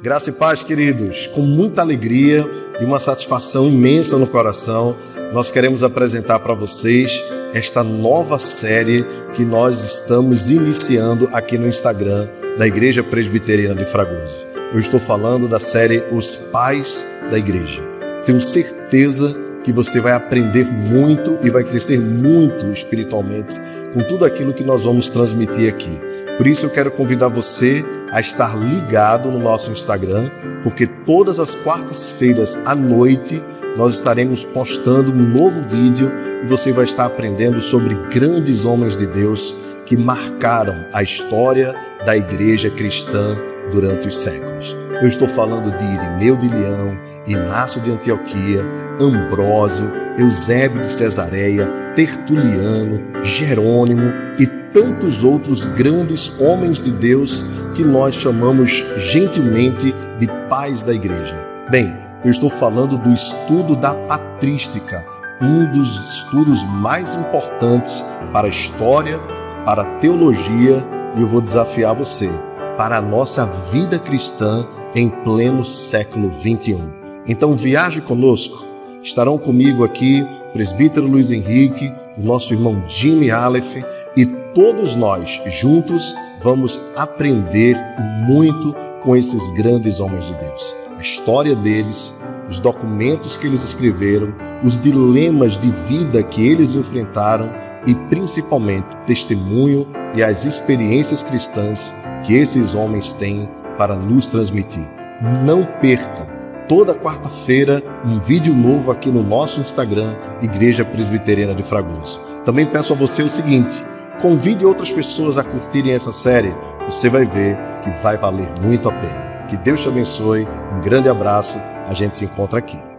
Graça e paz, queridos. Com muita alegria e uma satisfação imensa no coração, nós queremos apresentar para vocês esta nova série que nós estamos iniciando aqui no Instagram da Igreja Presbiteriana de Fragoso. Eu estou falando da série Os Pais da Igreja. Tenho certeza que você vai aprender muito e vai crescer muito espiritualmente com tudo aquilo que nós vamos transmitir aqui. Por isso eu quero convidar você a estar ligado no nosso Instagram, porque todas as quartas-feiras à noite nós estaremos postando um novo vídeo e você vai estar aprendendo sobre grandes homens de Deus que marcaram a história da igreja cristã durante os séculos. Eu estou falando de Irineu de Leão, Inácio de Antioquia, Ambrósio, Eusébio de Cesareia, Tertuliano, Jerônimo e tantos outros grandes homens de Deus que nós chamamos gentilmente de pais da igreja. Bem, eu estou falando do estudo da patrística, um dos estudos mais importantes para a história, para a teologia e eu vou desafiar você para a nossa vida cristã em pleno século 21. Então viaje conosco. Estarão comigo aqui presbítero Luiz Henrique, nosso irmão Jimmy Aleph e todos nós juntos vamos aprender muito com esses grandes homens de Deus. A história deles, os documentos que eles escreveram, os dilemas de vida que eles enfrentaram e principalmente o testemunho e as experiências cristãs que esses homens têm para nos transmitir. Não perca toda quarta-feira um vídeo novo aqui no nosso Instagram, Igreja Presbiteriana de Fragoso. Também peço a você o seguinte: convide outras pessoas a curtirem essa série. Você vai ver que vai valer muito a pena. Que Deus te abençoe. Um grande abraço. A gente se encontra aqui.